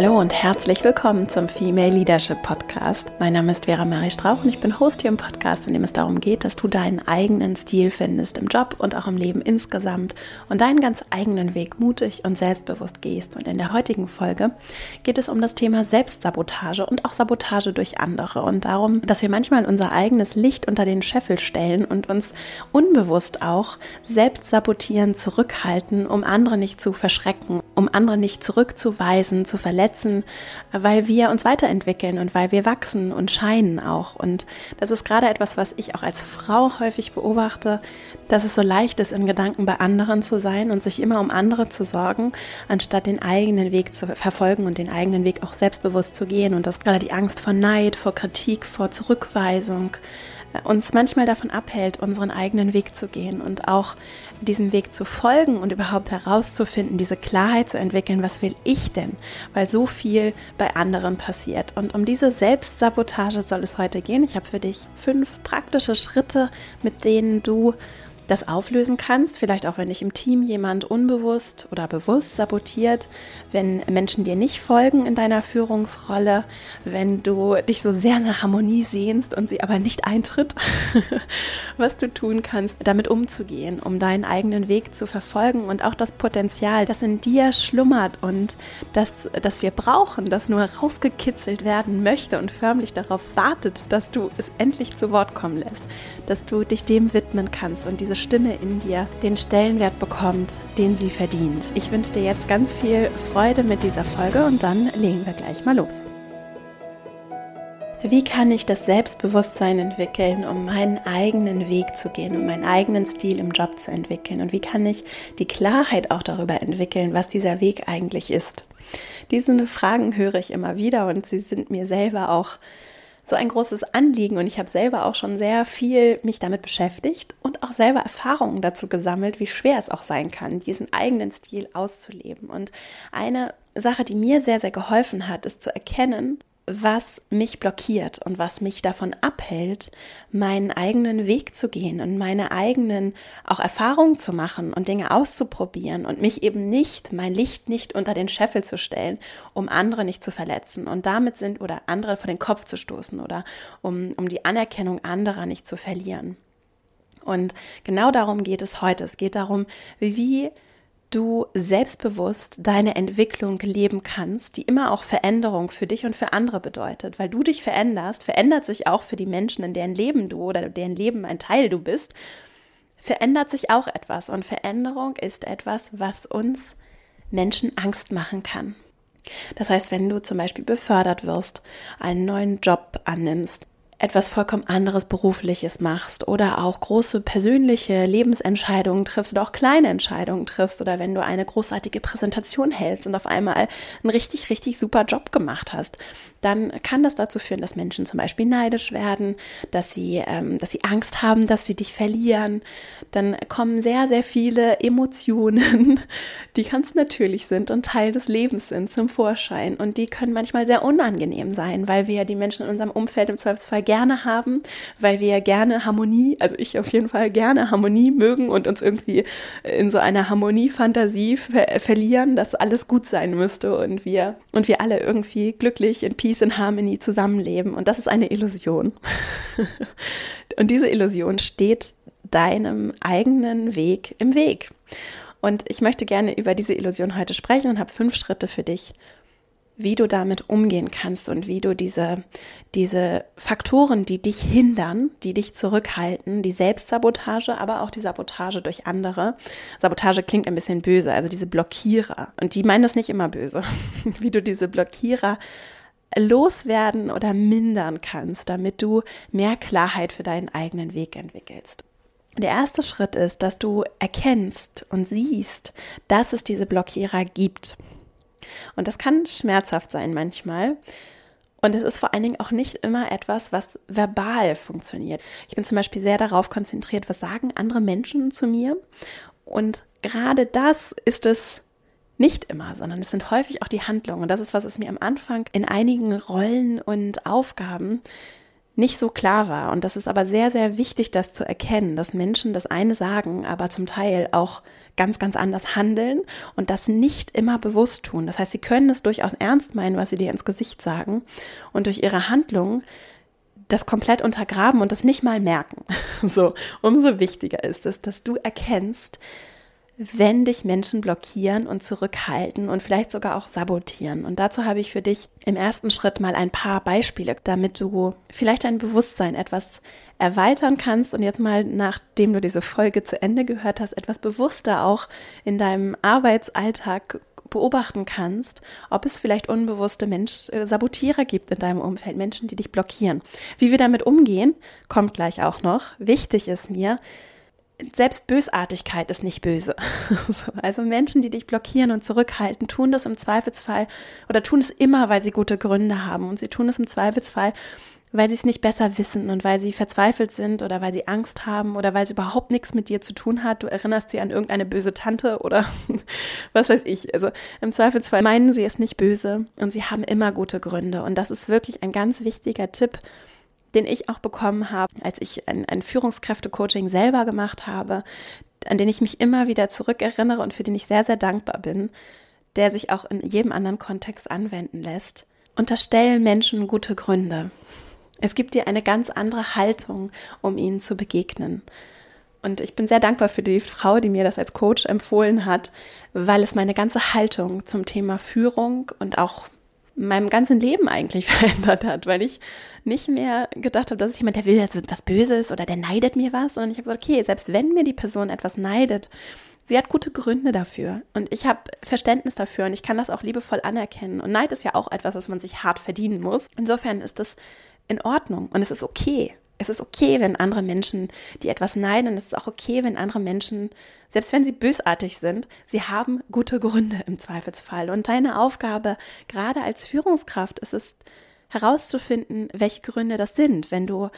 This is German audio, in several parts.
Hallo und herzlich willkommen zum Female Leadership Podcast. Mein Name ist Vera Marie Strauch und ich bin Host hier im Podcast, in dem es darum geht, dass du deinen eigenen Stil findest im Job und auch im Leben insgesamt und deinen ganz eigenen Weg mutig und selbstbewusst gehst. Und in der heutigen Folge geht es um das Thema Selbstsabotage und auch Sabotage durch andere und darum, dass wir manchmal unser eigenes Licht unter den Scheffel stellen und uns unbewusst auch selbst sabotieren, zurückhalten, um andere nicht zu verschrecken, um andere nicht zurückzuweisen, zu verletzen verletzen, weil wir uns weiterentwickeln und weil wir wachsen und scheinen auch. Und das ist gerade etwas, was ich auch als Frau häufig beobachte, dass es so leicht ist, in Gedanken bei anderen zu sein und sich immer um andere zu sorgen, anstatt den eigenen Weg zu verfolgen und den eigenen Weg auch selbstbewusst zu gehen. Und das gerade die Angst vor Neid, vor Kritik, vor Zurückweisung, uns manchmal davon abhält, unseren eigenen Weg zu gehen und auch diesem Weg zu folgen und überhaupt herauszufinden, diese Klarheit zu entwickeln, was will ich denn? Weil so viel bei anderen passiert. Und um diese Selbstsabotage soll es heute gehen. Ich habe für dich fünf praktische Schritte, mit denen du das auflösen kannst. Vielleicht auch, wenn dich im Team jemand unbewusst oder bewusst sabotiert, wenn Menschen dir nicht folgen in deiner Führungsrolle, wenn du dich so sehr nach Harmonie sehnst und sie aber nicht eintritt, was du tun kannst, damit umzugehen, um deinen eigenen Weg zu verfolgen und auch das Potenzial, das in dir schlummert und das, das wir brauchen, das nur rausgekitzelt werden möchte und förmlich darauf wartet, dass du es endlich zu Wort kommen lässt, dass du dich dem widmen kannst und diese Stimme in dir den Stellenwert bekommt, den sie verdient. Ich wünsche dir jetzt ganz viel Freude mit dieser Folge und dann legen wir gleich mal los. Wie kann ich das Selbstbewusstsein entwickeln, um meinen eigenen Weg zu gehen, um meinen eigenen Stil im Job zu entwickeln? Und wie kann ich die Klarheit auch darüber entwickeln, was dieser Weg eigentlich ist? Diese Fragen höre ich immer wieder und sie sind mir selber auch so ein großes Anliegen und ich habe selber auch schon sehr viel mich damit beschäftigt und auch selber Erfahrungen dazu gesammelt, wie schwer es auch sein kann, diesen eigenen Stil auszuleben. Und eine Sache, die mir sehr, sehr geholfen hat, ist zu erkennen, was mich blockiert und was mich davon abhält, meinen eigenen Weg zu gehen und meine eigenen auch Erfahrungen zu machen und Dinge auszuprobieren und mich eben nicht, mein Licht nicht unter den Scheffel zu stellen, um andere nicht zu verletzen und damit sind oder andere vor den Kopf zu stoßen oder um, um die Anerkennung anderer nicht zu verlieren. Und genau darum geht es heute. Es geht darum, wie du selbstbewusst deine Entwicklung leben kannst, die immer auch Veränderung für dich und für andere bedeutet. Weil du dich veränderst, verändert sich auch für die Menschen, in deren Leben du oder deren Leben ein Teil du bist, verändert sich auch etwas. Und Veränderung ist etwas, was uns Menschen Angst machen kann. Das heißt, wenn du zum Beispiel befördert wirst, einen neuen Job annimmst, etwas vollkommen anderes berufliches machst oder auch große persönliche Lebensentscheidungen triffst oder auch kleine Entscheidungen triffst oder wenn du eine großartige Präsentation hältst und auf einmal einen richtig, richtig super Job gemacht hast, dann kann das dazu führen, dass Menschen zum Beispiel neidisch werden, dass sie, ähm, dass sie Angst haben, dass sie dich verlieren. Dann kommen sehr, sehr viele Emotionen, die ganz natürlich sind und Teil des Lebens sind, zum Vorschein. Und die können manchmal sehr unangenehm sein, weil wir die Menschen in unserem Umfeld im Zweifelsfall gerne haben, weil wir gerne Harmonie, also ich auf jeden Fall gerne Harmonie mögen und uns irgendwie in so einer Harmoniefantasie ver verlieren, dass alles gut sein müsste und wir, und wir alle irgendwie glücklich in Peace and Harmony zusammenleben. Und das ist eine Illusion. und diese Illusion steht deinem eigenen Weg im Weg. Und ich möchte gerne über diese Illusion heute sprechen und habe fünf Schritte für dich, wie du damit umgehen kannst und wie du diese, diese Faktoren, die dich hindern, die dich zurückhalten, die Selbstsabotage, aber auch die Sabotage durch andere. Sabotage klingt ein bisschen böse, also diese Blockierer. Und die meinen das nicht immer böse. wie du diese Blockierer loswerden oder mindern kannst, damit du mehr Klarheit für deinen eigenen Weg entwickelst. Der erste Schritt ist, dass du erkennst und siehst, dass es diese Blockierer gibt. Und das kann schmerzhaft sein manchmal. Und es ist vor allen Dingen auch nicht immer etwas, was verbal funktioniert. Ich bin zum Beispiel sehr darauf konzentriert, was sagen andere Menschen zu mir. Und gerade das ist es nicht immer, sondern es sind häufig auch die Handlungen. Und das ist, was es mir am Anfang in einigen Rollen und Aufgaben nicht so klar war. Und das ist aber sehr, sehr wichtig, das zu erkennen, dass Menschen das eine sagen, aber zum Teil auch ganz, ganz anders handeln und das nicht immer bewusst tun. Das heißt, sie können es durchaus ernst meinen, was sie dir ins Gesicht sagen und durch ihre Handlungen das komplett untergraben und das nicht mal merken. So, umso wichtiger ist es, dass du erkennst, wenn dich Menschen blockieren und zurückhalten und vielleicht sogar auch sabotieren. Und dazu habe ich für dich im ersten Schritt mal ein paar Beispiele, damit du vielleicht dein Bewusstsein etwas erweitern kannst und jetzt mal, nachdem du diese Folge zu Ende gehört hast, etwas bewusster auch in deinem Arbeitsalltag beobachten kannst, ob es vielleicht unbewusste Mensch, äh, Sabotierer gibt in deinem Umfeld, Menschen, die dich blockieren. Wie wir damit umgehen, kommt gleich auch noch. Wichtig ist mir, selbst Bösartigkeit ist nicht böse. also Menschen, die dich blockieren und zurückhalten, tun das im Zweifelsfall oder tun es immer, weil sie gute Gründe haben. Und sie tun es im Zweifelsfall, weil sie es nicht besser wissen und weil sie verzweifelt sind oder weil sie Angst haben oder weil es überhaupt nichts mit dir zu tun hat. Du erinnerst sie an irgendeine böse Tante oder was weiß ich. Also im Zweifelsfall meinen sie es nicht böse und sie haben immer gute Gründe. Und das ist wirklich ein ganz wichtiger Tipp, den ich auch bekommen habe, als ich ein, ein Führungskräfte-Coaching selber gemacht habe, an den ich mich immer wieder zurückerinnere und für den ich sehr, sehr dankbar bin, der sich auch in jedem anderen Kontext anwenden lässt. Unterstellen Menschen gute Gründe. Es gibt dir eine ganz andere Haltung, um ihnen zu begegnen. Und ich bin sehr dankbar für die Frau, die mir das als Coach empfohlen hat, weil es meine ganze Haltung zum Thema Führung und auch meinem ganzen Leben eigentlich verändert hat, weil ich nicht mehr gedacht habe, dass ich jemand, der will jetzt was Böses oder der neidet mir was, sondern ich habe gesagt, okay, selbst wenn mir die Person etwas neidet, sie hat gute Gründe dafür und ich habe Verständnis dafür und ich kann das auch liebevoll anerkennen. Und Neid ist ja auch etwas, was man sich hart verdienen muss. Insofern ist das in Ordnung und es ist okay. Es ist okay, wenn andere Menschen die etwas neiden und es ist auch okay, wenn andere Menschen, selbst wenn sie bösartig sind, sie haben gute Gründe im Zweifelsfall. Und deine Aufgabe, gerade als Führungskraft, ist es herauszufinden, welche Gründe das sind. Wenn du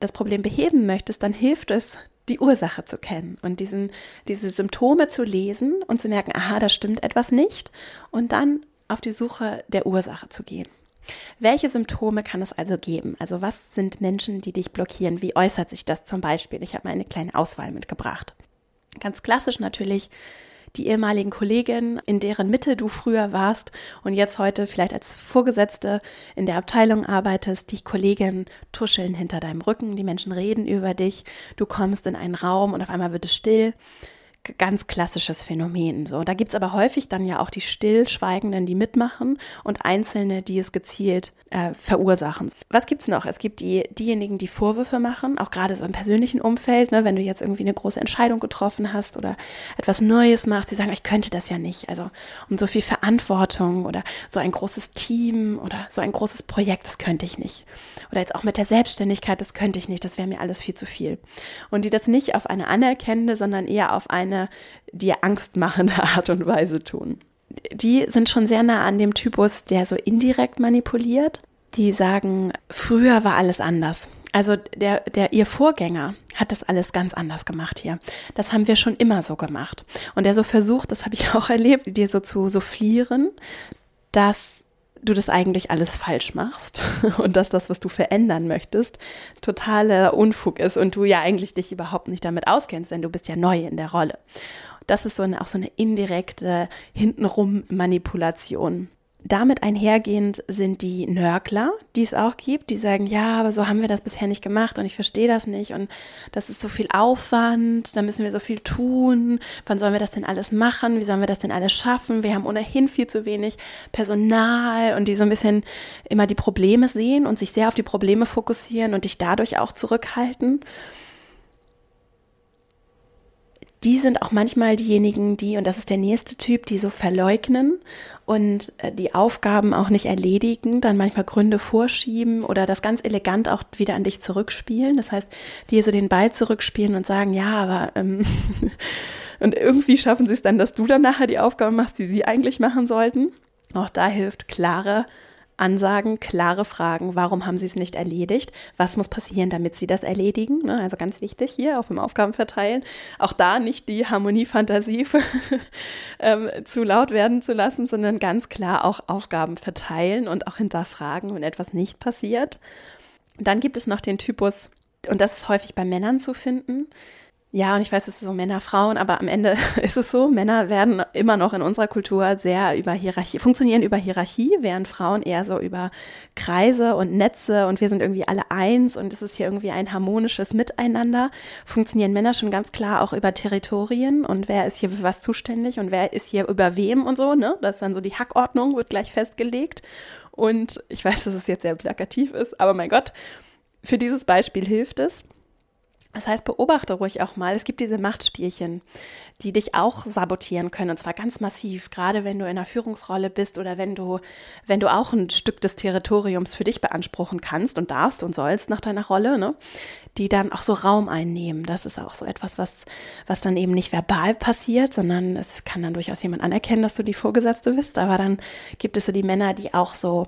das Problem beheben möchtest, dann hilft es, die Ursache zu kennen und diesen, diese Symptome zu lesen und zu merken, aha, da stimmt etwas nicht und dann auf die Suche der Ursache zu gehen. Welche Symptome kann es also geben? Also was sind Menschen, die dich blockieren? Wie äußert sich das zum Beispiel? Ich habe mal eine kleine Auswahl mitgebracht. Ganz klassisch natürlich die ehemaligen Kolleginnen, in deren Mitte du früher warst und jetzt heute vielleicht als Vorgesetzte in der Abteilung arbeitest. Die Kolleginnen tuscheln hinter deinem Rücken, die Menschen reden über dich, du kommst in einen Raum und auf einmal wird es still ganz klassisches Phänomen. So, da gibt es aber häufig dann ja auch die Stillschweigenden, die mitmachen und Einzelne, die es gezielt äh, verursachen. Was gibt es noch? Es gibt die, diejenigen, die Vorwürfe machen, auch gerade so im persönlichen Umfeld, ne, wenn du jetzt irgendwie eine große Entscheidung getroffen hast oder etwas Neues machst, die sagen, ich könnte das ja nicht. Also und so viel Verantwortung oder so ein großes Team oder so ein großes Projekt, das könnte ich nicht. Oder jetzt auch mit der Selbstständigkeit, das könnte ich nicht, das wäre mir alles viel zu viel. Und die das nicht auf eine anerkennende, sondern eher auf eine dir angstmachende Art und Weise tun die sind schon sehr nah an dem Typus, der so indirekt manipuliert. Die sagen, früher war alles anders. Also der, der, ihr Vorgänger hat das alles ganz anders gemacht hier. Das haben wir schon immer so gemacht. Und der so versucht, das habe ich auch erlebt, dir so zu soufflieren, dass du das eigentlich alles falsch machst und dass das, was du verändern möchtest, totaler Unfug ist und du ja eigentlich dich überhaupt nicht damit auskennst, denn du bist ja neu in der Rolle. Das ist so eine, auch so eine indirekte hintenrum Manipulation. Damit einhergehend sind die Nörgler, die es auch gibt, die sagen, ja, aber so haben wir das bisher nicht gemacht und ich verstehe das nicht und das ist so viel Aufwand, da müssen wir so viel tun, wann sollen wir das denn alles machen, wie sollen wir das denn alles schaffen, wir haben ohnehin viel zu wenig Personal und die so ein bisschen immer die Probleme sehen und sich sehr auf die Probleme fokussieren und dich dadurch auch zurückhalten. Die sind auch manchmal diejenigen, die, und das ist der nächste Typ, die so verleugnen und äh, die Aufgaben auch nicht erledigen, dann manchmal Gründe vorschieben oder das ganz elegant auch wieder an dich zurückspielen. Das heißt, die so den Ball zurückspielen und sagen, ja, aber ähm, und irgendwie schaffen sie es dann, dass du dann nachher die Aufgaben machst, die sie eigentlich machen sollten. Auch da hilft klare Ansagen, klare Fragen. Warum haben sie es nicht erledigt? Was muss passieren, damit sie das erledigen? Ne, also ganz wichtig hier, auch im Aufgabenverteilen. Auch da nicht die Harmoniefantasie ähm, zu laut werden zu lassen, sondern ganz klar auch Aufgaben verteilen und auch hinterfragen, wenn etwas nicht passiert. Dann gibt es noch den Typus, und das ist häufig bei Männern zu finden, ja, und ich weiß, es ist so Männer, Frauen, aber am Ende ist es so, Männer werden immer noch in unserer Kultur sehr über Hierarchie, funktionieren über Hierarchie, während Frauen eher so über Kreise und Netze und wir sind irgendwie alle eins und es ist hier irgendwie ein harmonisches Miteinander. Funktionieren Männer schon ganz klar auch über Territorien und wer ist hier für was zuständig und wer ist hier über wem und so, ne? Das ist dann so die Hackordnung, wird gleich festgelegt. Und ich weiß, dass es jetzt sehr plakativ ist, aber mein Gott, für dieses Beispiel hilft es das heißt, beobachte ruhig auch mal. Es gibt diese Machtspielchen, die dich auch sabotieren können, und zwar ganz massiv, gerade wenn du in einer Führungsrolle bist oder wenn du, wenn du auch ein Stück des Territoriums für dich beanspruchen kannst und darfst und sollst nach deiner Rolle, ne? die dann auch so Raum einnehmen. Das ist auch so etwas, was, was dann eben nicht verbal passiert, sondern es kann dann durchaus jemand anerkennen, dass du die Vorgesetzte bist. Aber dann gibt es so die Männer, die auch so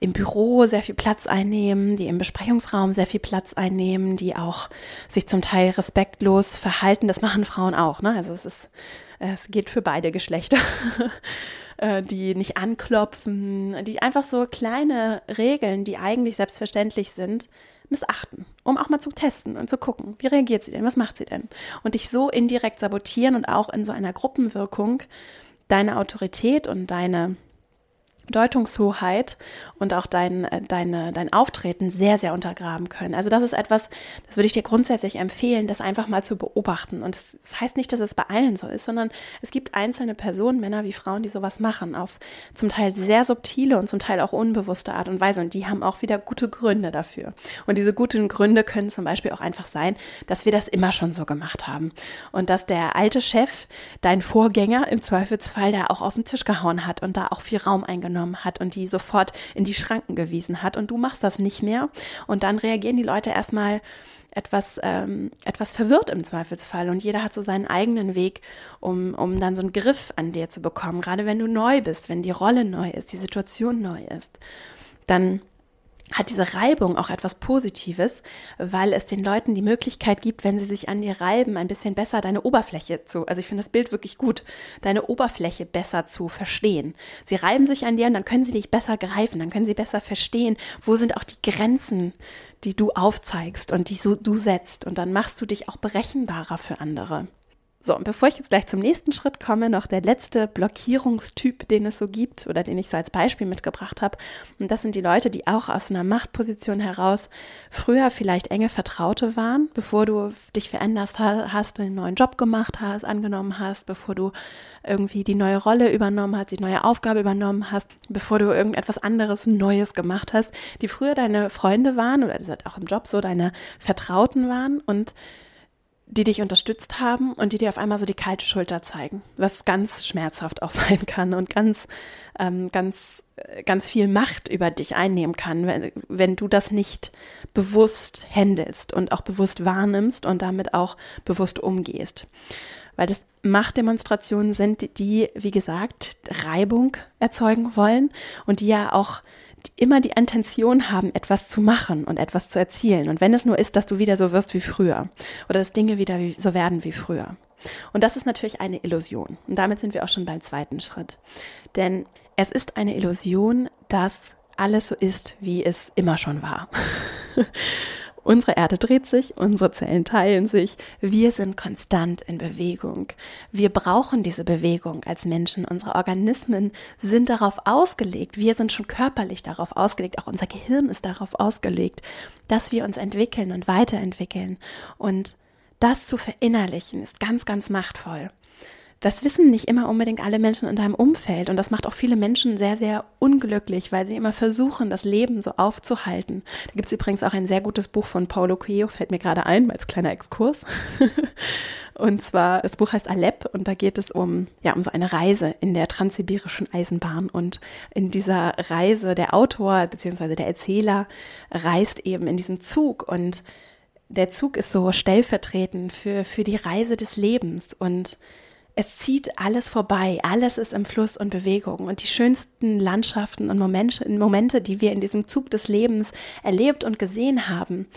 im Büro sehr viel Platz einnehmen, die im Besprechungsraum sehr viel Platz einnehmen, die auch sich zum Teil respektlos verhalten. Das machen Frauen auch. Ne? Also es ist, es geht für beide Geschlechter. Äh, die nicht anklopfen, die einfach so kleine Regeln, die eigentlich selbstverständlich sind, missachten, um auch mal zu testen und zu gucken, wie reagiert sie denn, was macht sie denn? Und dich so indirekt sabotieren und auch in so einer Gruppenwirkung deine Autorität und deine Deutungshoheit und auch dein, äh, deine, dein Auftreten sehr, sehr untergraben können. Also das ist etwas, das würde ich dir grundsätzlich empfehlen, das einfach mal zu beobachten. Und das heißt nicht, dass es bei allen so ist, sondern es gibt einzelne Personen, Männer wie Frauen, die sowas machen, auf zum Teil sehr subtile und zum Teil auch unbewusste Art und Weise. Und die haben auch wieder gute Gründe dafür. Und diese guten Gründe können zum Beispiel auch einfach sein, dass wir das immer schon so gemacht haben. Und dass der alte Chef, dein Vorgänger im Zweifelsfall, da auch auf den Tisch gehauen hat und da auch viel Raum eingenommen genommen hat und die sofort in die Schranken gewiesen hat und du machst das nicht mehr. Und dann reagieren die Leute erstmal etwas, ähm, etwas verwirrt im Zweifelsfall und jeder hat so seinen eigenen Weg, um, um dann so einen Griff an dir zu bekommen, gerade wenn du neu bist, wenn die Rolle neu ist, die Situation neu ist. Dann hat diese Reibung auch etwas Positives, weil es den Leuten die Möglichkeit gibt, wenn sie sich an dir reiben, ein bisschen besser deine Oberfläche zu, also ich finde das Bild wirklich gut, deine Oberfläche besser zu verstehen. Sie reiben sich an dir und dann können sie dich besser greifen, dann können sie besser verstehen, wo sind auch die Grenzen, die du aufzeigst und die so du setzt und dann machst du dich auch berechenbarer für andere. So, und bevor ich jetzt gleich zum nächsten Schritt komme, noch der letzte Blockierungstyp, den es so gibt oder den ich so als Beispiel mitgebracht habe. Und das sind die Leute, die auch aus einer Machtposition heraus früher vielleicht enge Vertraute waren, bevor du dich verändert hast, einen neuen Job gemacht hast, angenommen hast, bevor du irgendwie die neue Rolle übernommen hast, die neue Aufgabe übernommen hast, bevor du irgendetwas anderes Neues gemacht hast, die früher deine Freunde waren oder auch im Job so deine Vertrauten waren und die dich unterstützt haben und die dir auf einmal so die kalte Schulter zeigen, was ganz schmerzhaft auch sein kann und ganz, ähm, ganz, äh, ganz viel Macht über dich einnehmen kann, wenn, wenn du das nicht bewusst handelst und auch bewusst wahrnimmst und damit auch bewusst umgehst. Weil das Machtdemonstrationen sind, die, wie gesagt, Reibung erzeugen wollen und die ja auch immer die Intention haben, etwas zu machen und etwas zu erzielen. Und wenn es nur ist, dass du wieder so wirst wie früher oder dass Dinge wieder so werden wie früher. Und das ist natürlich eine Illusion. Und damit sind wir auch schon beim zweiten Schritt. Denn es ist eine Illusion, dass alles so ist, wie es immer schon war. Unsere Erde dreht sich, unsere Zellen teilen sich, wir sind konstant in Bewegung. Wir brauchen diese Bewegung als Menschen. Unsere Organismen sind darauf ausgelegt, wir sind schon körperlich darauf ausgelegt, auch unser Gehirn ist darauf ausgelegt, dass wir uns entwickeln und weiterentwickeln. Und das zu verinnerlichen ist ganz, ganz machtvoll. Das wissen nicht immer unbedingt alle Menschen in deinem Umfeld und das macht auch viele Menschen sehr, sehr unglücklich, weil sie immer versuchen, das Leben so aufzuhalten. Da gibt es übrigens auch ein sehr gutes Buch von Paulo Coelho, fällt mir gerade ein, als kleiner Exkurs. und zwar, das Buch heißt Alep und da geht es um, ja, um so eine Reise in der transsibirischen Eisenbahn und in dieser Reise der Autor bzw. der Erzähler reist eben in diesem Zug und der Zug ist so stellvertretend für, für die Reise des Lebens und es zieht alles vorbei, alles ist im Fluss und Bewegung. Und die schönsten Landschaften und Momente, die wir in diesem Zug des Lebens erlebt und gesehen haben,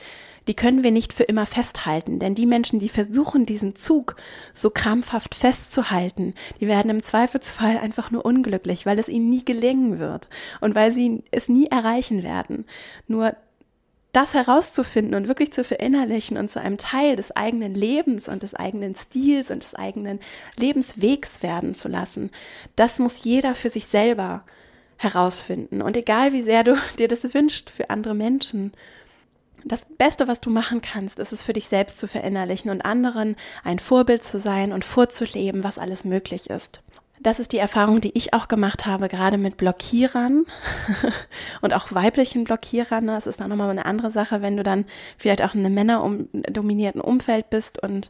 die können wir nicht für immer festhalten. Denn die Menschen, die versuchen, diesen Zug so krampfhaft festzuhalten, die werden im Zweifelsfall einfach nur unglücklich, weil es ihnen nie gelingen wird und weil sie es nie erreichen werden. Nur das herauszufinden und wirklich zu verinnerlichen und zu einem Teil des eigenen Lebens und des eigenen Stils und des eigenen Lebenswegs werden zu lassen, das muss jeder für sich selber herausfinden. Und egal wie sehr du dir das wünschst für andere Menschen, das Beste, was du machen kannst, ist es für dich selbst zu verinnerlichen und anderen ein Vorbild zu sein und vorzuleben, was alles möglich ist das ist die Erfahrung, die ich auch gemacht habe, gerade mit Blockierern und auch weiblichen Blockierern. Das ist dann nochmal eine andere Sache, wenn du dann vielleicht auch in einem männerdominierten Umfeld bist und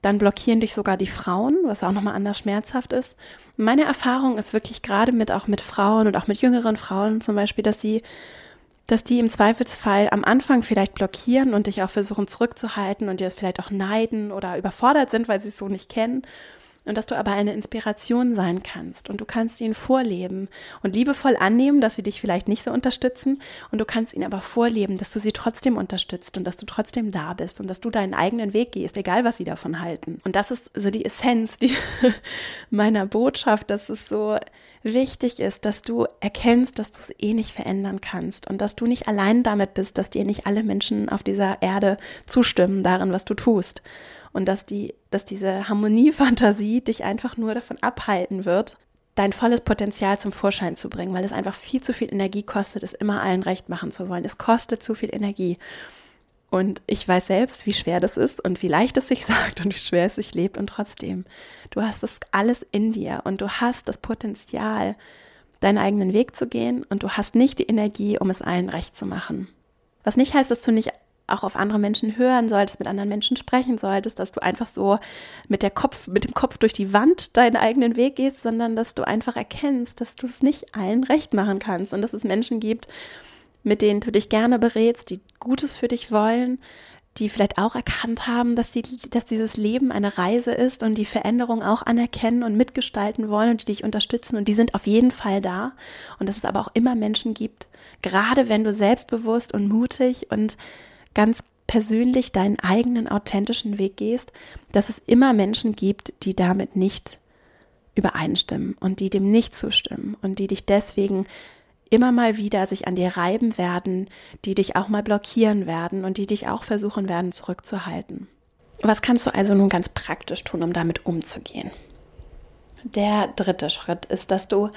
dann blockieren dich sogar die Frauen, was auch nochmal anders schmerzhaft ist. Meine Erfahrung ist wirklich gerade mit auch mit Frauen und auch mit jüngeren Frauen zum Beispiel, dass sie dass die im Zweifelsfall am Anfang vielleicht blockieren und dich auch versuchen zurückzuhalten und dir das vielleicht auch neiden oder überfordert sind, weil sie es so nicht kennen und dass du aber eine Inspiration sein kannst. Und du kannst ihnen vorleben und liebevoll annehmen, dass sie dich vielleicht nicht so unterstützen. Und du kannst ihnen aber vorleben, dass du sie trotzdem unterstützt und dass du trotzdem da bist und dass du deinen eigenen Weg gehst, egal was sie davon halten. Und das ist so die Essenz die meiner Botschaft, dass es so wichtig ist, dass du erkennst, dass du es eh nicht verändern kannst und dass du nicht allein damit bist, dass dir nicht alle Menschen auf dieser Erde zustimmen darin, was du tust und dass die, dass diese Harmoniefantasie dich einfach nur davon abhalten wird, dein volles Potenzial zum Vorschein zu bringen, weil es einfach viel zu viel Energie kostet, es immer allen recht machen zu wollen. Es kostet zu viel Energie. Und ich weiß selbst, wie schwer das ist und wie leicht es sich sagt und wie schwer es sich lebt. Und trotzdem, du hast das alles in dir und du hast das Potenzial, deinen eigenen Weg zu gehen und du hast nicht die Energie, um es allen recht zu machen. Was nicht heißt, dass du nicht auch auf andere Menschen hören solltest, mit anderen Menschen sprechen solltest, dass du einfach so mit, der Kopf, mit dem Kopf durch die Wand deinen eigenen Weg gehst, sondern dass du einfach erkennst, dass du es nicht allen recht machen kannst und dass es Menschen gibt, mit denen du dich gerne berätst, die Gutes für dich wollen, die vielleicht auch erkannt haben, dass, die, dass dieses Leben eine Reise ist und die Veränderung auch anerkennen und mitgestalten wollen und die dich unterstützen. Und die sind auf jeden Fall da. Und dass es aber auch immer Menschen gibt, gerade wenn du selbstbewusst und mutig und ganz persönlich deinen eigenen authentischen Weg gehst, dass es immer Menschen gibt, die damit nicht übereinstimmen und die dem nicht zustimmen und die dich deswegen immer mal wieder sich an dir reiben werden, die dich auch mal blockieren werden und die dich auch versuchen werden zurückzuhalten. Was kannst du also nun ganz praktisch tun, um damit umzugehen? Der dritte Schritt ist, dass du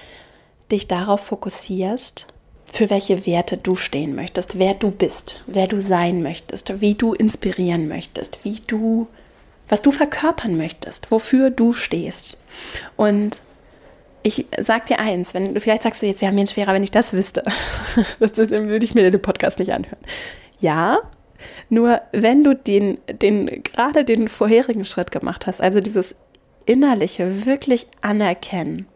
dich darauf fokussierst, für welche Werte du stehen möchtest, wer du bist, wer du sein möchtest, wie du inspirieren möchtest, wie du, was du verkörpern möchtest, wofür du stehst. Und ich sag dir eins, wenn du vielleicht sagst du jetzt, ja, mir schwerer, wenn ich das wüsste, dann würde ich mir den Podcast nicht anhören. Ja, nur wenn du den, den, gerade den vorherigen Schritt gemacht hast, also dieses innerliche, wirklich anerkennen,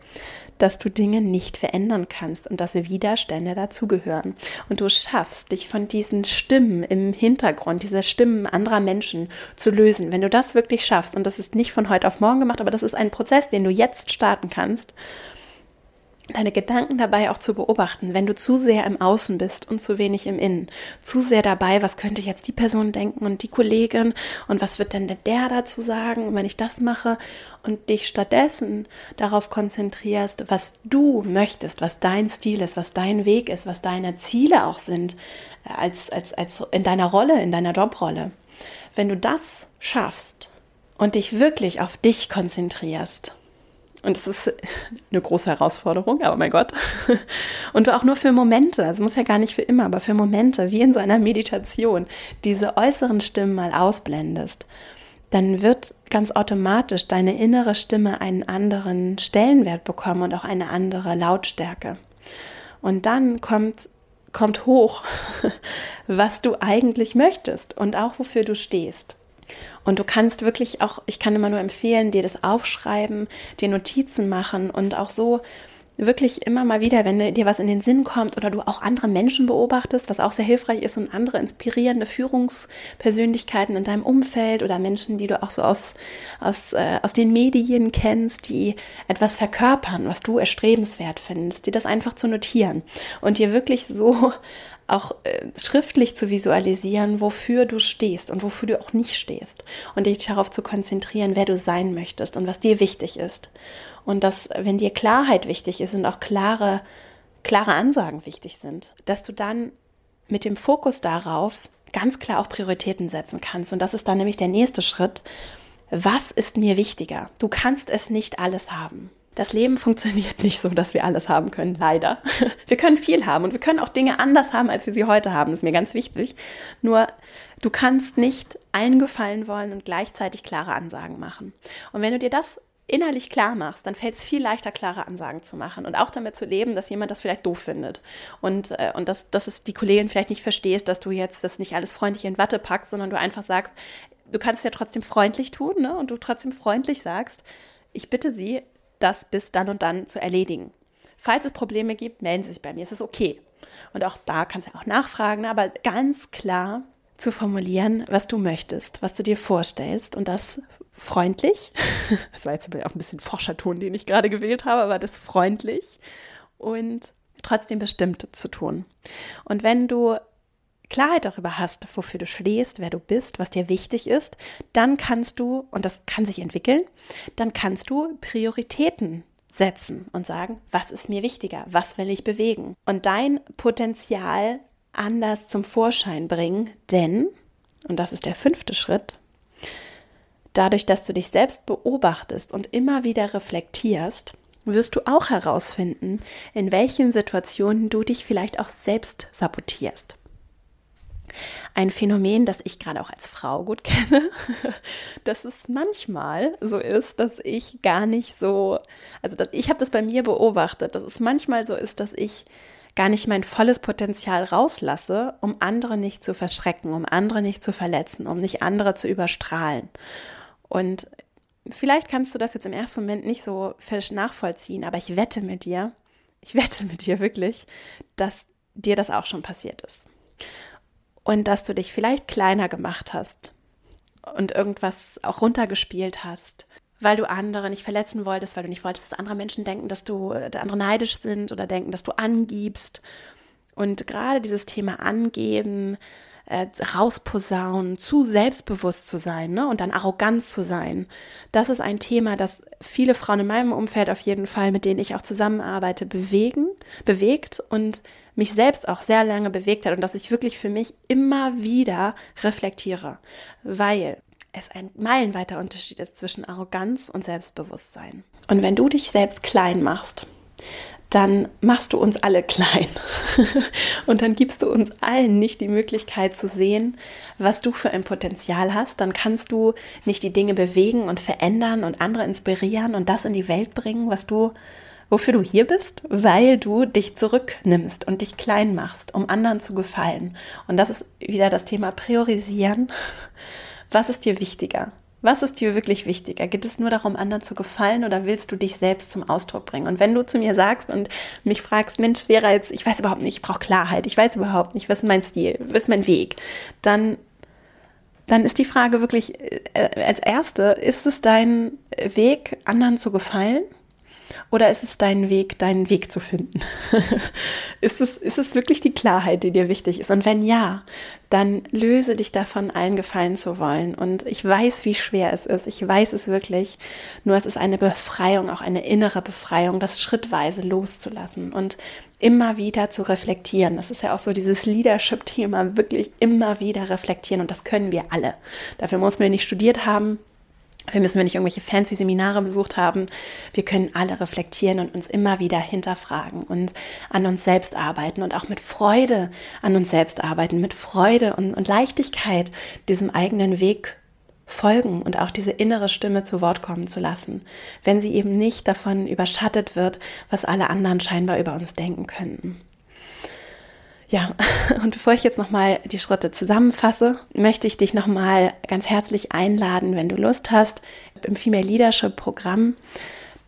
dass du Dinge nicht verändern kannst und dass Widerstände dazugehören. Und du schaffst, dich von diesen Stimmen im Hintergrund, dieser Stimmen anderer Menschen zu lösen. Wenn du das wirklich schaffst, und das ist nicht von heute auf morgen gemacht, aber das ist ein Prozess, den du jetzt starten kannst, deine Gedanken dabei auch zu beobachten, wenn du zu sehr im Außen bist und zu wenig im Innen, zu sehr dabei, was könnte jetzt die Person denken und die Kollegin und was wird denn der dazu sagen, wenn ich das mache und dich stattdessen darauf konzentrierst, was du möchtest, was dein Stil ist, was dein Weg ist, was deine Ziele auch sind, äh, als, als, als in deiner Rolle, in deiner Jobrolle. Wenn du das schaffst und dich wirklich auf dich konzentrierst, und es ist eine große Herausforderung, aber mein Gott. Und auch nur für Momente, also muss ja gar nicht für immer, aber für Momente, wie in so einer Meditation, diese äußeren Stimmen mal ausblendest, dann wird ganz automatisch deine innere Stimme einen anderen Stellenwert bekommen und auch eine andere Lautstärke. Und dann kommt, kommt hoch, was du eigentlich möchtest und auch wofür du stehst. Und du kannst wirklich auch, ich kann immer nur empfehlen, dir das aufschreiben, dir Notizen machen und auch so wirklich immer mal wieder, wenn dir was in den Sinn kommt oder du auch andere Menschen beobachtest, was auch sehr hilfreich ist und andere inspirierende Führungspersönlichkeiten in deinem Umfeld oder Menschen, die du auch so aus, aus, äh, aus den Medien kennst, die etwas verkörpern, was du erstrebenswert findest, dir das einfach zu notieren und dir wirklich so auch äh, schriftlich zu visualisieren, wofür du stehst und wofür du auch nicht stehst und dich darauf zu konzentrieren, wer du sein möchtest und was dir wichtig ist. Und dass, wenn dir Klarheit wichtig ist und auch klare, klare Ansagen wichtig sind, dass du dann mit dem Fokus darauf ganz klar auch Prioritäten setzen kannst. Und das ist dann nämlich der nächste Schritt. Was ist mir wichtiger? Du kannst es nicht alles haben. Das Leben funktioniert nicht so, dass wir alles haben können, leider. Wir können viel haben und wir können auch Dinge anders haben, als wir sie heute haben. Das ist mir ganz wichtig. Nur du kannst nicht allen gefallen wollen und gleichzeitig klare Ansagen machen. Und wenn du dir das innerlich klar machst, dann fällt es viel leichter, klare Ansagen zu machen und auch damit zu leben, dass jemand das vielleicht doof findet und, äh, und dass, dass es die Kollegin vielleicht nicht verstehst, dass du jetzt das nicht alles freundlich in Watte packst, sondern du einfach sagst, du kannst es ja trotzdem freundlich tun ne? und du trotzdem freundlich sagst, ich bitte Sie, das bis dann und dann zu erledigen. Falls es Probleme gibt, melden Sie sich bei mir, es ist okay. Und auch da kannst du auch nachfragen, aber ganz klar zu formulieren, was du möchtest, was du dir vorstellst und das freundlich. Das war jetzt auch ein bisschen Forscherton, den ich gerade gewählt habe, aber das freundlich und trotzdem bestimmt zu tun. Und wenn du Klarheit darüber hast, wofür du stehst, wer du bist, was dir wichtig ist, dann kannst du, und das kann sich entwickeln, dann kannst du Prioritäten setzen und sagen, was ist mir wichtiger, was will ich bewegen und dein Potenzial anders zum Vorschein bringen, denn, und das ist der fünfte Schritt, dadurch, dass du dich selbst beobachtest und immer wieder reflektierst, wirst du auch herausfinden, in welchen Situationen du dich vielleicht auch selbst sabotierst. Ein Phänomen, das ich gerade auch als Frau gut kenne, dass es manchmal so ist, dass ich gar nicht so, also dass, ich habe das bei mir beobachtet, dass es manchmal so ist, dass ich gar nicht mein volles Potenzial rauslasse, um andere nicht zu verschrecken, um andere nicht zu verletzen, um nicht andere zu überstrahlen. Und vielleicht kannst du das jetzt im ersten Moment nicht so nachvollziehen, aber ich wette mit dir, ich wette mit dir wirklich, dass dir das auch schon passiert ist und dass du dich vielleicht kleiner gemacht hast und irgendwas auch runtergespielt hast, weil du andere nicht verletzen wolltest, weil du nicht wolltest, dass andere Menschen denken, dass du dass andere neidisch sind oder denken, dass du angibst. Und gerade dieses Thema angeben, äh, rausposaunen, zu selbstbewusst zu sein ne? und dann arrogant zu sein. Das ist ein Thema, das viele Frauen in meinem Umfeld auf jeden Fall, mit denen ich auch zusammenarbeite, bewegen, bewegt und mich selbst auch sehr lange bewegt hat und dass ich wirklich für mich immer wieder reflektiere, weil es ein meilenweiter Unterschied ist zwischen Arroganz und Selbstbewusstsein. Und wenn du dich selbst klein machst, dann machst du uns alle klein. und dann gibst du uns allen nicht die Möglichkeit zu sehen, was du für ein Potenzial hast. Dann kannst du nicht die Dinge bewegen und verändern und andere inspirieren und das in die Welt bringen, was du, wofür du hier bist, weil du dich zurücknimmst und dich klein machst, um anderen zu gefallen. Und das ist wieder das Thema Priorisieren. Was ist dir wichtiger? Was ist dir wirklich wichtiger? Geht es nur darum, anderen zu gefallen oder willst du dich selbst zum Ausdruck bringen? Und wenn du zu mir sagst und mich fragst, Mensch, Vera, jetzt, ich weiß überhaupt nicht, ich brauche Klarheit, ich weiß überhaupt nicht, was ist mein Stil, was ist mein Weg, dann, dann ist die Frage wirklich äh, als erste, ist es dein Weg, anderen zu gefallen? Oder ist es dein Weg, deinen Weg zu finden? ist, es, ist es wirklich die Klarheit, die dir wichtig ist? Und wenn ja, dann löse dich davon, allen gefallen zu wollen. Und ich weiß, wie schwer es ist. Ich weiß es wirklich. Nur es ist eine Befreiung, auch eine innere Befreiung, das schrittweise loszulassen und immer wieder zu reflektieren. Das ist ja auch so dieses Leadership-Thema, wirklich immer wieder reflektieren. Und das können wir alle. Dafür muss man nicht studiert haben. Wir müssen wir nicht irgendwelche fancy Seminare besucht haben. Wir können alle reflektieren und uns immer wieder hinterfragen und an uns selbst arbeiten und auch mit Freude an uns selbst arbeiten, mit Freude und, und Leichtigkeit diesem eigenen Weg folgen und auch diese innere Stimme zu Wort kommen zu lassen, wenn sie eben nicht davon überschattet wird, was alle anderen scheinbar über uns denken könnten. Ja, und bevor ich jetzt nochmal die Schritte zusammenfasse, möchte ich dich nochmal ganz herzlich einladen, wenn du Lust hast, im Female Leadership Programm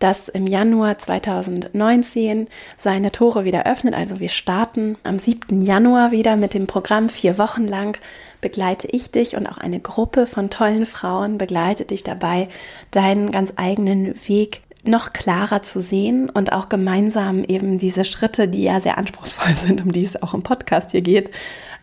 das im Januar 2019 seine Tore wieder öffnet. Also wir starten am 7. Januar wieder mit dem Programm vier Wochen lang begleite ich dich und auch eine Gruppe von tollen Frauen begleitet dich dabei, deinen ganz eigenen Weg noch klarer zu sehen und auch gemeinsam eben diese Schritte, die ja sehr anspruchsvoll sind, um die es auch im Podcast hier geht,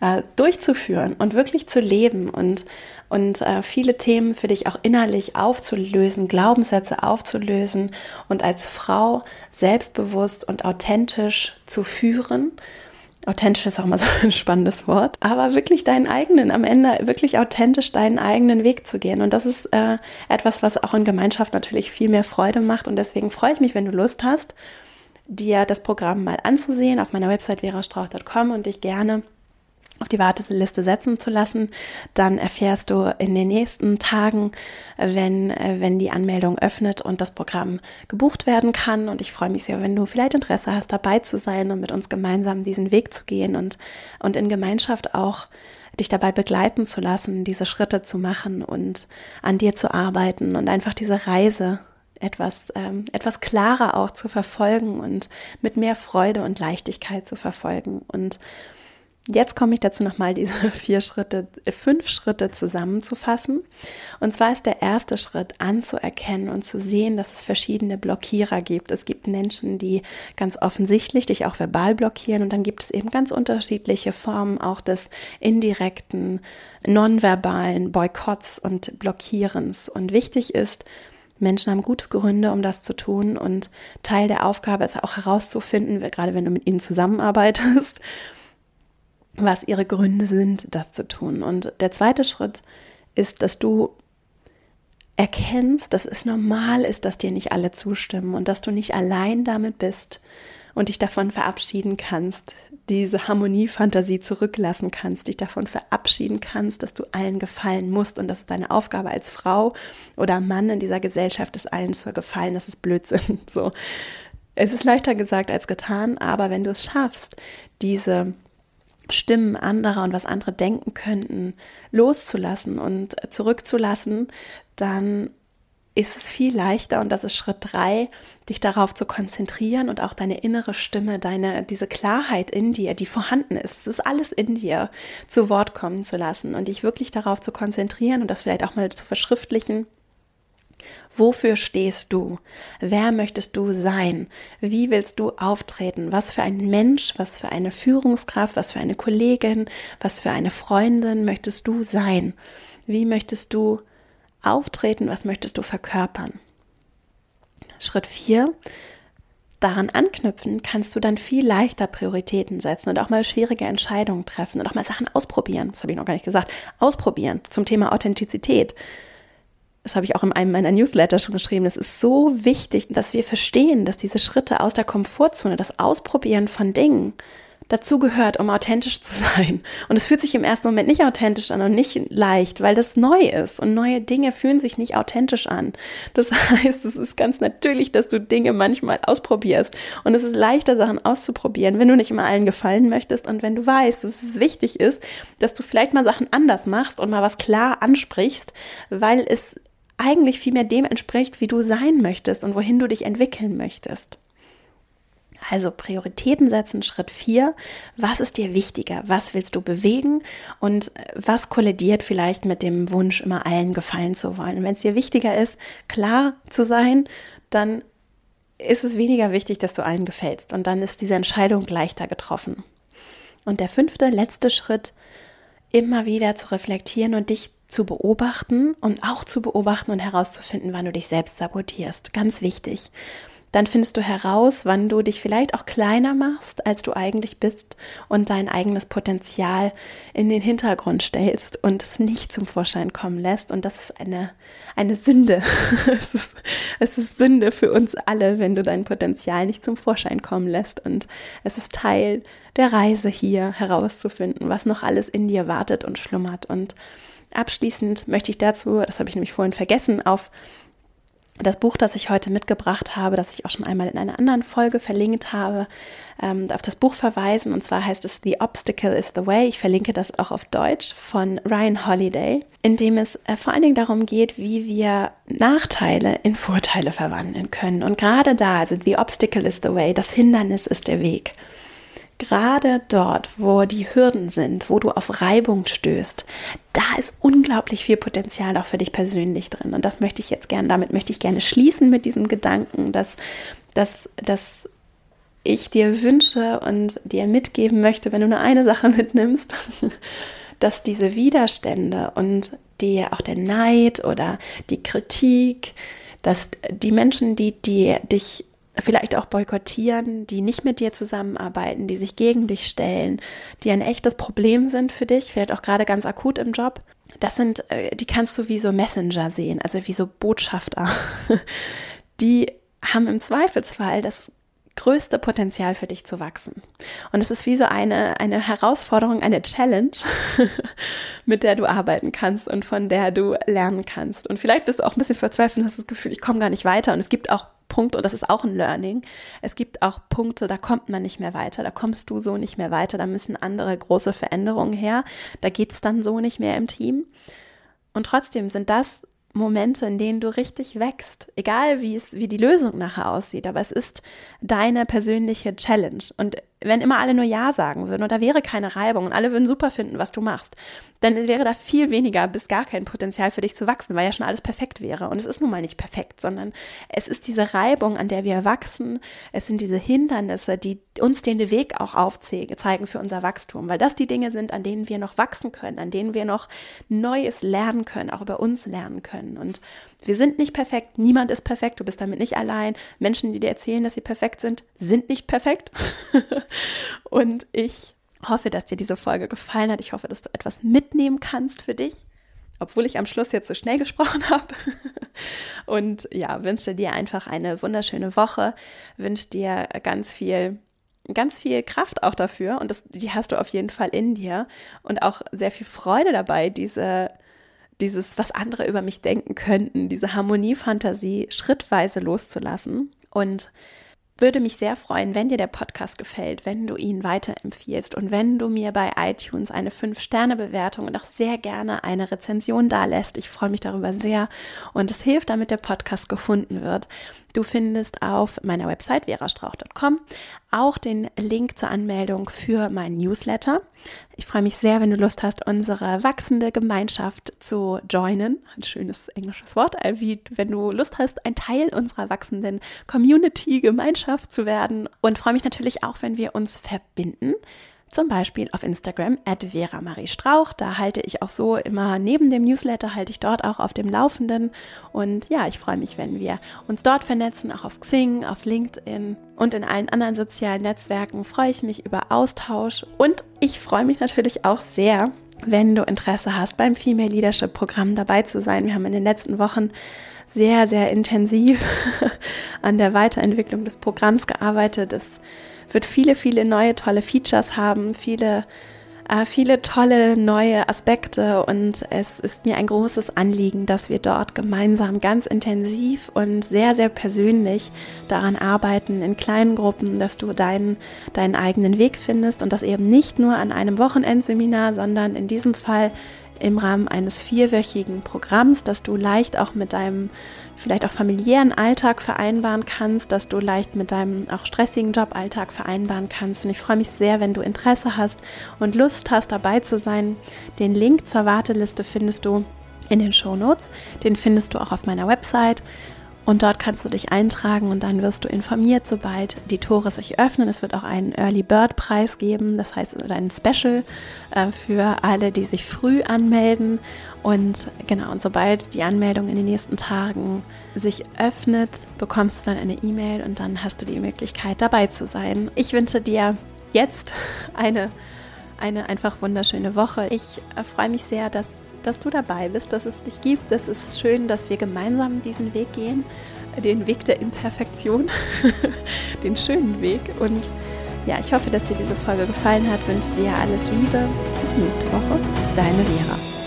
äh, durchzuführen und wirklich zu leben und, und äh, viele Themen für dich auch innerlich aufzulösen, Glaubenssätze aufzulösen und als Frau selbstbewusst und authentisch zu führen authentisch ist auch mal so ein spannendes Wort, aber wirklich deinen eigenen, am Ende wirklich authentisch deinen eigenen Weg zu gehen. Und das ist äh, etwas, was auch in Gemeinschaft natürlich viel mehr Freude macht. Und deswegen freue ich mich, wenn du Lust hast, dir das Programm mal anzusehen auf meiner Website verastrauch.com und dich gerne auf die Warteliste setzen zu lassen. Dann erfährst du in den nächsten Tagen, wenn, wenn die Anmeldung öffnet und das Programm gebucht werden kann. Und ich freue mich sehr, wenn du vielleicht Interesse hast, dabei zu sein und mit uns gemeinsam diesen Weg zu gehen und, und in Gemeinschaft auch dich dabei begleiten zu lassen, diese Schritte zu machen und an dir zu arbeiten und einfach diese Reise etwas, ähm, etwas klarer auch zu verfolgen und mit mehr Freude und Leichtigkeit zu verfolgen. Und Jetzt komme ich dazu nochmal diese vier Schritte, fünf Schritte zusammenzufassen. Und zwar ist der erste Schritt anzuerkennen und zu sehen, dass es verschiedene Blockierer gibt. Es gibt Menschen, die ganz offensichtlich dich auch verbal blockieren und dann gibt es eben ganz unterschiedliche Formen auch des indirekten, nonverbalen Boykotts und Blockierens. Und wichtig ist, Menschen haben gute Gründe, um das zu tun und Teil der Aufgabe ist auch herauszufinden, gerade wenn du mit ihnen zusammenarbeitest, was ihre Gründe sind, das zu tun. Und der zweite Schritt ist, dass du erkennst, dass es normal ist, dass dir nicht alle zustimmen und dass du nicht allein damit bist und dich davon verabschieden kannst, diese Harmoniefantasie zurücklassen kannst, dich davon verabschieden kannst, dass du allen gefallen musst und dass es deine Aufgabe als Frau oder Mann in dieser Gesellschaft ist, allen zu gefallen. Das ist Blödsinn. So. Es ist leichter gesagt als getan, aber wenn du es schaffst, diese Stimmen anderer und was andere denken könnten, loszulassen und zurückzulassen, dann ist es viel leichter und das ist Schritt drei, dich darauf zu konzentrieren und auch deine innere Stimme, deine, diese Klarheit in dir, die vorhanden ist, das ist alles in dir, zu Wort kommen zu lassen und dich wirklich darauf zu konzentrieren und das vielleicht auch mal zu verschriftlichen Wofür stehst du? Wer möchtest du sein? Wie willst du auftreten? Was für ein Mensch, was für eine Führungskraft, was für eine Kollegin, was für eine Freundin möchtest du sein? Wie möchtest du auftreten? Was möchtest du verkörpern? Schritt 4. Daran anknüpfen kannst du dann viel leichter Prioritäten setzen und auch mal schwierige Entscheidungen treffen und auch mal Sachen ausprobieren. Das habe ich noch gar nicht gesagt. Ausprobieren zum Thema Authentizität das habe ich auch in einem meiner Newsletter schon geschrieben, es ist so wichtig, dass wir verstehen, dass diese Schritte aus der Komfortzone, das Ausprobieren von Dingen, dazu gehört, um authentisch zu sein. Und es fühlt sich im ersten Moment nicht authentisch an und nicht leicht, weil das neu ist. Und neue Dinge fühlen sich nicht authentisch an. Das heißt, es ist ganz natürlich, dass du Dinge manchmal ausprobierst. Und es ist leichter, Sachen auszuprobieren, wenn du nicht immer allen gefallen möchtest und wenn du weißt, dass es wichtig ist, dass du vielleicht mal Sachen anders machst und mal was klar ansprichst, weil es eigentlich viel mehr dem entspricht, wie du sein möchtest und wohin du dich entwickeln möchtest. Also Prioritäten setzen, Schritt 4. Was ist dir wichtiger? Was willst du bewegen? Und was kollidiert vielleicht mit dem Wunsch, immer allen gefallen zu wollen? Und wenn es dir wichtiger ist, klar zu sein, dann ist es weniger wichtig, dass du allen gefällst. Und dann ist diese Entscheidung leichter getroffen. Und der fünfte, letzte Schritt, immer wieder zu reflektieren und dich zu beobachten und auch zu beobachten und herauszufinden, wann du dich selbst sabotierst. Ganz wichtig. Dann findest du heraus, wann du dich vielleicht auch kleiner machst, als du eigentlich bist und dein eigenes Potenzial in den Hintergrund stellst und es nicht zum Vorschein kommen lässt. Und das ist eine, eine Sünde. es, ist, es ist Sünde für uns alle, wenn du dein Potenzial nicht zum Vorschein kommen lässt. Und es ist Teil der Reise hier herauszufinden, was noch alles in dir wartet und schlummert. Und Abschließend möchte ich dazu, das habe ich nämlich vorhin vergessen, auf das Buch, das ich heute mitgebracht habe, das ich auch schon einmal in einer anderen Folge verlinkt habe, ähm, auf das Buch verweisen. Und zwar heißt es The Obstacle is the Way. Ich verlinke das auch auf Deutsch von Ryan Holiday, in dem es äh, vor allen Dingen darum geht, wie wir Nachteile in Vorteile verwandeln können. Und gerade da, also The Obstacle is the Way, das Hindernis ist der Weg gerade dort, wo die Hürden sind, wo du auf Reibung stößt, da ist unglaublich viel Potenzial auch für dich persönlich drin. Und das möchte ich jetzt gerne, damit möchte ich gerne schließen mit diesem Gedanken, dass, dass, dass ich dir wünsche und dir mitgeben möchte, wenn du nur eine Sache mitnimmst, dass diese Widerstände und die, auch der Neid oder die Kritik, dass die Menschen, die, die dich vielleicht auch boykottieren, die nicht mit dir zusammenarbeiten, die sich gegen dich stellen, die ein echtes Problem sind für dich, vielleicht auch gerade ganz akut im Job. Das sind, äh, die kannst du wie so Messenger sehen, also wie so Botschafter. Die haben im Zweifelsfall das größte Potenzial für dich zu wachsen. Und es ist wie so eine, eine Herausforderung, eine Challenge, mit der du arbeiten kannst und von der du lernen kannst. Und vielleicht bist du auch ein bisschen verzweifelt und hast das Gefühl, ich komme gar nicht weiter. Und es gibt auch Punkte, und das ist auch ein Learning, es gibt auch Punkte, da kommt man nicht mehr weiter, da kommst du so nicht mehr weiter, da müssen andere große Veränderungen her, da geht es dann so nicht mehr im Team. Und trotzdem sind das Momente, in denen du richtig wächst, egal wie es, wie die Lösung nachher aussieht, aber es ist deine persönliche Challenge. Und wenn immer alle nur Ja sagen würden und da wäre keine Reibung und alle würden super finden, was du machst, dann wäre da viel weniger bis gar kein Potenzial für dich zu wachsen, weil ja schon alles perfekt wäre. Und es ist nun mal nicht perfekt, sondern es ist diese Reibung, an der wir wachsen. Es sind diese Hindernisse, die uns den Weg auch aufzeigen für unser Wachstum, weil das die Dinge sind, an denen wir noch wachsen können, an denen wir noch Neues lernen können, auch über uns lernen können. Und wir sind nicht perfekt, niemand ist perfekt, du bist damit nicht allein. Menschen, die dir erzählen, dass sie perfekt sind, sind nicht perfekt. und ich hoffe, dass dir diese Folge gefallen hat. Ich hoffe, dass du etwas mitnehmen kannst für dich, obwohl ich am Schluss jetzt so schnell gesprochen habe. und ja, wünsche dir einfach eine wunderschöne Woche, wünsche dir ganz viel ganz viel Kraft auch dafür und das, die hast du auf jeden Fall in dir und auch sehr viel Freude dabei, diese dieses, was andere über mich denken könnten, diese Harmoniefantasie schrittweise loszulassen. Und würde mich sehr freuen, wenn dir der Podcast gefällt, wenn du ihn weiterempfiehlst und wenn du mir bei iTunes eine 5-Sterne-Bewertung und auch sehr gerne eine Rezension dalässt. Ich freue mich darüber sehr und es hilft, damit der Podcast gefunden wird. Du findest auf meiner Website verastrauch.com auch den Link zur Anmeldung für meinen Newsletter. Ich freue mich sehr, wenn du Lust hast, unsere wachsende Gemeinschaft zu joinen. Ein schönes englisches Wort, wie wenn du Lust hast, ein Teil unserer wachsenden Community-Gemeinschaft zu werden. Und freue mich natürlich auch, wenn wir uns verbinden zum Beispiel auf Instagram at Vera Marie Strauch. Da halte ich auch so immer neben dem Newsletter, halte ich dort auch auf dem Laufenden. Und ja, ich freue mich, wenn wir uns dort vernetzen, auch auf Xing, auf LinkedIn und in allen anderen sozialen Netzwerken freue ich mich über Austausch. Und ich freue mich natürlich auch sehr, wenn du Interesse hast, beim Female Leadership Programm dabei zu sein. Wir haben in den letzten Wochen sehr, sehr intensiv an der Weiterentwicklung des Programms gearbeitet. Es wird viele, viele neue tolle Features haben, viele, äh, viele tolle neue Aspekte. Und es ist mir ein großes Anliegen, dass wir dort gemeinsam ganz intensiv und sehr, sehr persönlich daran arbeiten, in kleinen Gruppen, dass du deinen, deinen eigenen Weg findest und das eben nicht nur an einem Wochenendseminar, sondern in diesem Fall im Rahmen eines vierwöchigen Programms, dass du leicht auch mit deinem vielleicht auch familiären Alltag vereinbaren kannst, dass du leicht mit deinem auch stressigen Joballtag vereinbaren kannst. Und ich freue mich sehr, wenn du Interesse hast und Lust hast, dabei zu sein. Den Link zur Warteliste findest du in den Show Notes. Den findest du auch auf meiner Website. Und dort kannst du dich eintragen und dann wirst du informiert, sobald die Tore sich öffnen. Es wird auch einen Early Bird Preis geben, das heißt ein Special äh, für alle, die sich früh anmelden. Und genau, und sobald die Anmeldung in den nächsten Tagen sich öffnet, bekommst du dann eine E-Mail und dann hast du die Möglichkeit dabei zu sein. Ich wünsche dir jetzt eine, eine einfach wunderschöne Woche. Ich äh, freue mich sehr, dass dass du dabei bist, dass es dich gibt. Es ist schön, dass wir gemeinsam diesen Weg gehen, den Weg der Imperfektion, den schönen Weg. Und ja, ich hoffe, dass dir diese Folge gefallen hat. Wünsche dir alles Liebe. Bis nächste Woche. Deine Vera.